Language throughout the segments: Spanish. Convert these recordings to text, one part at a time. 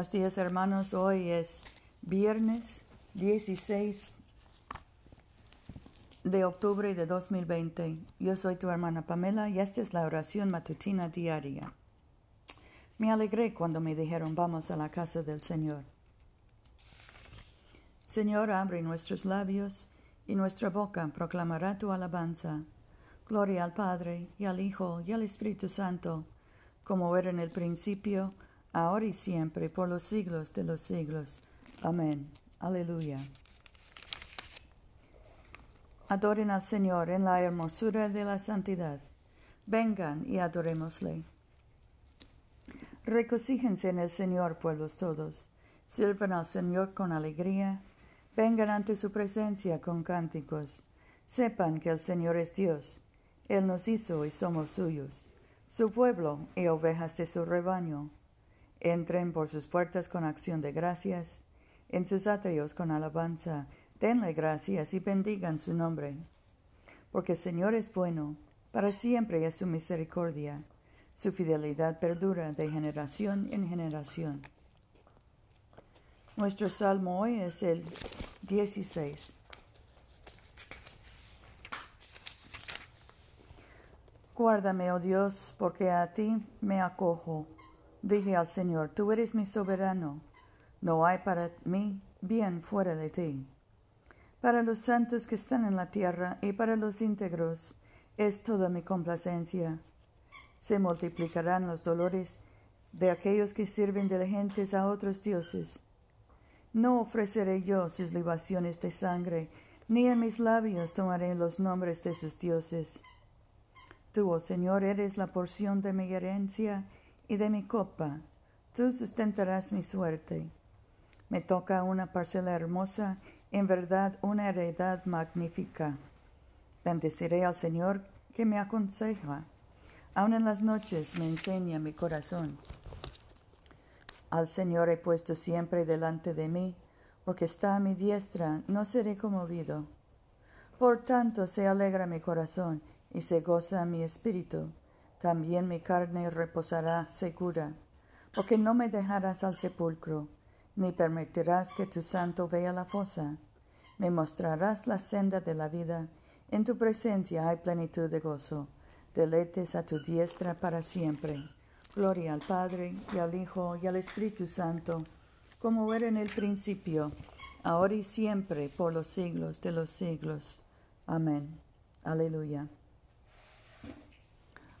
Buenos días hermanos, hoy es viernes 16 de octubre de 2020. Yo soy tu hermana Pamela y esta es la oración matutina diaria. Me alegré cuando me dijeron vamos a la casa del Señor. Señor, abre nuestros labios y nuestra boca proclamará tu alabanza. Gloria al Padre y al Hijo y al Espíritu Santo, como era en el principio, ahora y siempre, por los siglos de los siglos. Amén. Aleluya. Adoren al Señor en la hermosura de la santidad. Vengan y adorémosle. Recocíjense en el Señor, pueblos todos. Sirvan al Señor con alegría. Vengan ante su presencia con cánticos. Sepan que el Señor es Dios. Él nos hizo y somos suyos, su pueblo y ovejas de su rebaño. Entren por sus puertas con acción de gracias, en sus atrios con alabanza, denle gracias y bendigan su nombre. Porque el Señor es bueno, para siempre es su misericordia, su fidelidad perdura de generación en generación. Nuestro salmo hoy es el 16. Guárdame, oh Dios, porque a ti me acojo Dije al Señor, tú eres mi soberano, no hay para mí bien fuera de ti. Para los santos que están en la tierra y para los íntegros es toda mi complacencia. Se multiplicarán los dolores de aquellos que sirven diligentes a otros dioses. No ofreceré yo sus libaciones de sangre, ni en mis labios tomaré los nombres de sus dioses. Tú, oh Señor, eres la porción de mi herencia y de mi copa, tú sustentarás mi suerte. Me toca una parcela hermosa, en verdad una heredad magnífica. Bendeciré al Señor que me aconseja. Aun en las noches me enseña mi corazón. Al Señor he puesto siempre delante de mí, porque está a mi diestra, no seré conmovido. Por tanto se alegra mi corazón y se goza mi espíritu también mi carne reposará segura, porque no me dejarás al sepulcro, ni permitirás que tu santo vea la fosa. Me mostrarás la senda de la vida, en tu presencia hay plenitud de gozo, deletes a tu diestra para siempre. Gloria al Padre, y al Hijo, y al Espíritu Santo, como era en el principio, ahora y siempre, por los siglos de los siglos. Amén. Aleluya.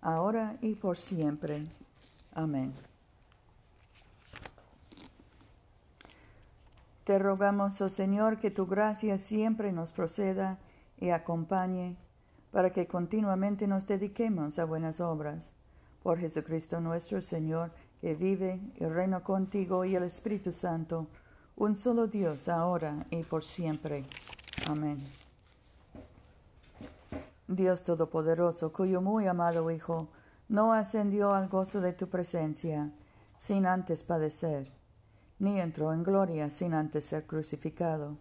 ahora y por siempre. Amén. Te rogamos, oh Señor, que tu gracia siempre nos proceda y acompañe, para que continuamente nos dediquemos a buenas obras. Por Jesucristo nuestro Señor, que vive y reina contigo y el Espíritu Santo, un solo Dios, ahora y por siempre. Amén. Dios Todopoderoso, cuyo muy amado Hijo no ascendió al gozo de tu presencia sin antes padecer, ni entró en gloria sin antes ser crucificado.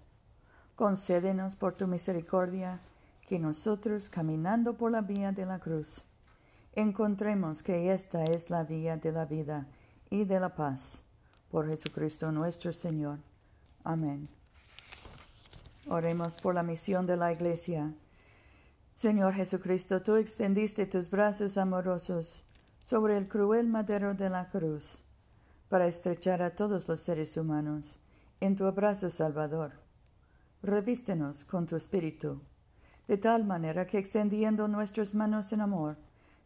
Concédenos por tu misericordia que nosotros, caminando por la vía de la cruz, encontremos que esta es la vía de la vida y de la paz. Por Jesucristo nuestro Señor. Amén. Oremos por la misión de la Iglesia Señor Jesucristo, tú extendiste tus brazos amorosos sobre el cruel madero de la cruz para estrechar a todos los seres humanos en tu abrazo salvador. Revístenos con tu espíritu, de tal manera que extendiendo nuestras manos en amor,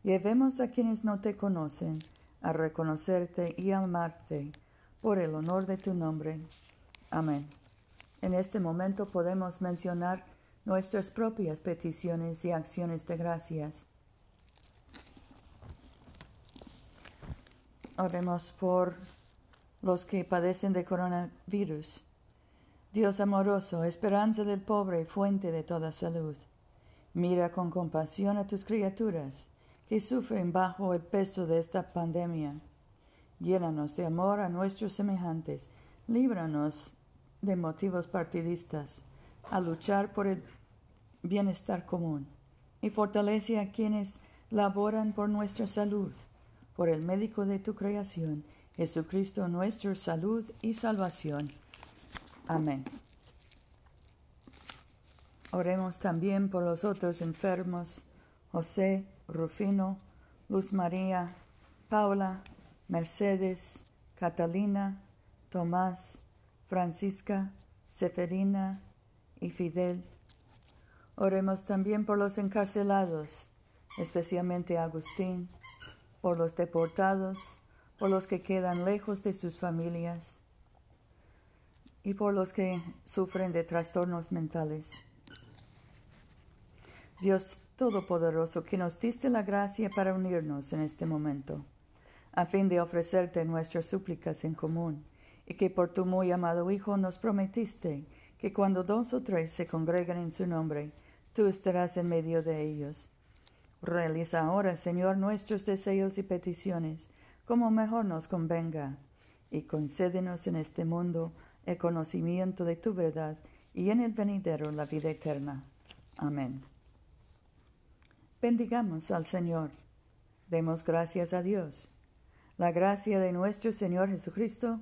llevemos a quienes no te conocen a reconocerte y amarte por el honor de tu nombre. Amén. En este momento podemos mencionar nuestras propias peticiones y acciones de gracias. Oremos por los que padecen de coronavirus, Dios amoroso, esperanza del pobre, fuente de toda salud. Mira con compasión a tus criaturas que sufren bajo el peso de esta pandemia. Llénanos de amor a nuestros semejantes, líbranos de motivos partidistas, a luchar por el bienestar común, y fortalece a quienes laboran por nuestra salud, por el médico de tu creación, Jesucristo nuestra salud y salvación. Amén. Oremos también por los otros enfermos, José, Rufino, Luz María, Paula, Mercedes, Catalina, Tomás, Francisca, Seferina y Fidel. Oremos también por los encarcelados, especialmente Agustín, por los deportados, por los que quedan lejos de sus familias y por los que sufren de trastornos mentales. Dios Todopoderoso, que nos diste la gracia para unirnos en este momento, a fin de ofrecerte nuestras súplicas en común, y que por tu muy amado Hijo nos prometiste que cuando dos o tres se congregan en su nombre, tú estarás en medio de ellos. Realiza ahora, Señor, nuestros deseos y peticiones, como mejor nos convenga, y concédenos en este mundo el conocimiento de tu verdad y en el venidero la vida eterna. Amén. Bendigamos al Señor. Demos gracias a Dios. La gracia de nuestro Señor Jesucristo,